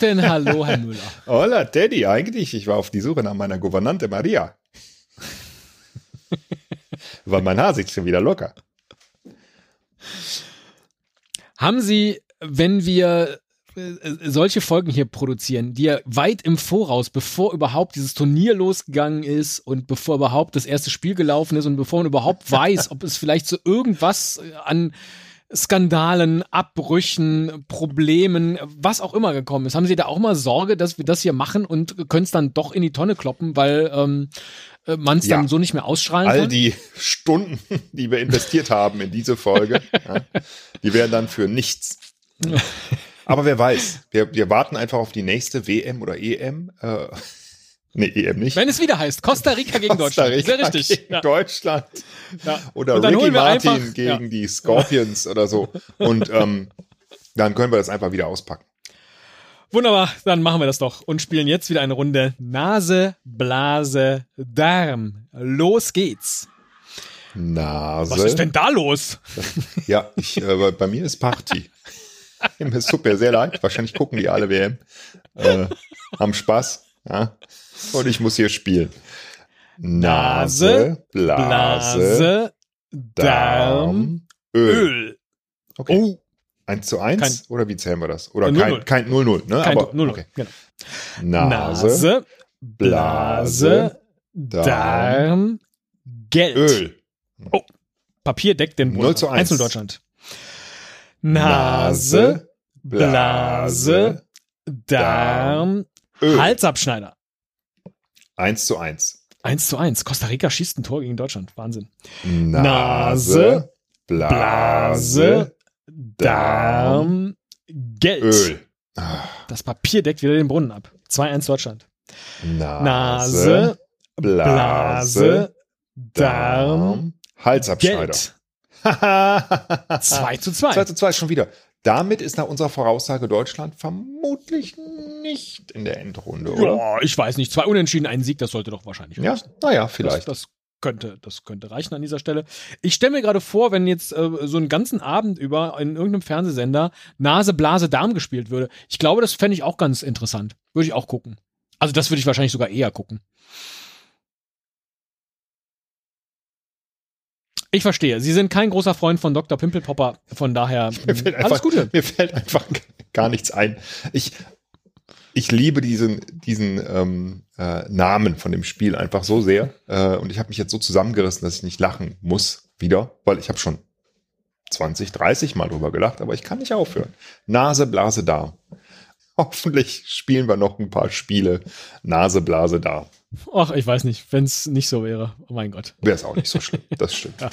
denn hallo, Herr Müller? Hola, Teddy, eigentlich, ich war auf die Suche nach meiner Gouvernante Maria. Weil mein Haar sitzt schon wieder locker. Haben Sie, wenn wir äh, solche Folgen hier produzieren, die ja weit im Voraus, bevor überhaupt dieses Turnier losgegangen ist und bevor überhaupt das erste Spiel gelaufen ist und bevor man überhaupt weiß, ob es vielleicht so irgendwas äh, an Skandalen, Abbrüchen, Problemen, was auch immer gekommen ist. Haben Sie da auch mal Sorge, dass wir das hier machen und können es dann doch in die Tonne kloppen, weil ähm, äh, man es Ja. dann so nicht mehr ausstrahlen All kann? die Stunden, die wir investiert haben in diese Folge, ja, die wären dann für nichts. Aber wer weiß, wir, wir warten einfach auf die nächste WM oder EM. Äh, nee, EM nicht. Wenn es wieder heißt, Costa Rica gegen Costa Deutschland. Sehr Rica richtig. Gegen Ja. Deutschland. Ja. Oder Ricky Martin einfach- gegen ja. die Scorpions oder so. Und ähm, dann können wir das einfach wieder auspacken. Wunderbar, dann machen wir das doch und spielen jetzt wieder eine Runde Nase, Blase, Darm. Los geht's. Nase. Was ist denn da los? Ja, ich, äh, bei- mir ist Party. Es tut mir sehr leid. Wahrscheinlich gucken die alle WM. Äh, haben Spaß. Ja. Und ich muss hier spielen. Nase, Blase, Blase, Darm, Öl. Öl. Okay. Oh, 1 zu 1 Kein- oder wie zählen wir das? Oder Äh, kein 0-0. kein 0-0, ne? kein Aber, Null. okay. Genau. Nase, Nase, Blase, Darm, Geld. Öl. Papier deckt den Boden. 0 zu 1. Einzel Deutschland. Nase, Blase, Darm, Öl. Halsabschneider. 1 zu 1. 1 zu 1. Costa Rica schießt ein Tor gegen Deutschland. Wahnsinn. Nase, Blase, Blase, Darm, Geld. Öl. Das Papier deckt wieder den Brunnen ab. 2-1 Deutschland. Nase, Nase, Blase, Darm, Halsabschneider. Geld. 2 2 zu 2. 2 zu 2 schon wieder. Damit ist nach unserer Voraussage Deutschland vermutlich nicht in der Endrunde, oder? Ja, ich weiß nicht. Zwei Unentschieden, ein Sieg, das sollte doch wahrscheinlich Ja, reichen. naja, Das, vielleicht. das könnte, das könnte reichen an dieser Stelle. Ich stelle mir gerade vor, wenn jetzt äh, so einen ganzen Abend über in irgendeinem Fernsehsender Nase, Blase, Darm gespielt würde. Ich glaube, das fände ich auch ganz interessant. Würde ich auch gucken. Also das würde ich wahrscheinlich sogar eher gucken. Ich verstehe. Sie sind kein großer Freund von Dr. Pimpelpopper, von daher fällt alles einfach, Gute. Mir fällt einfach gar nichts ein. Ich, ich liebe diesen, diesen ähm, äh, Namen von dem Spiel einfach so sehr. Äh, und ich habe mich jetzt so zusammengerissen, dass ich nicht lachen muss wieder, weil ich habe schon 20, 30 Mal drüber gelacht, aber ich kann nicht aufhören. Nase, Blase, Darm. Hoffentlich spielen wir noch ein paar Spiele. Nase, Blase, Darm. Ach, ich weiß nicht, wenn es nicht so wäre. Oh mein Gott. Wäre es auch nicht so schlimm. Das stimmt. Ja.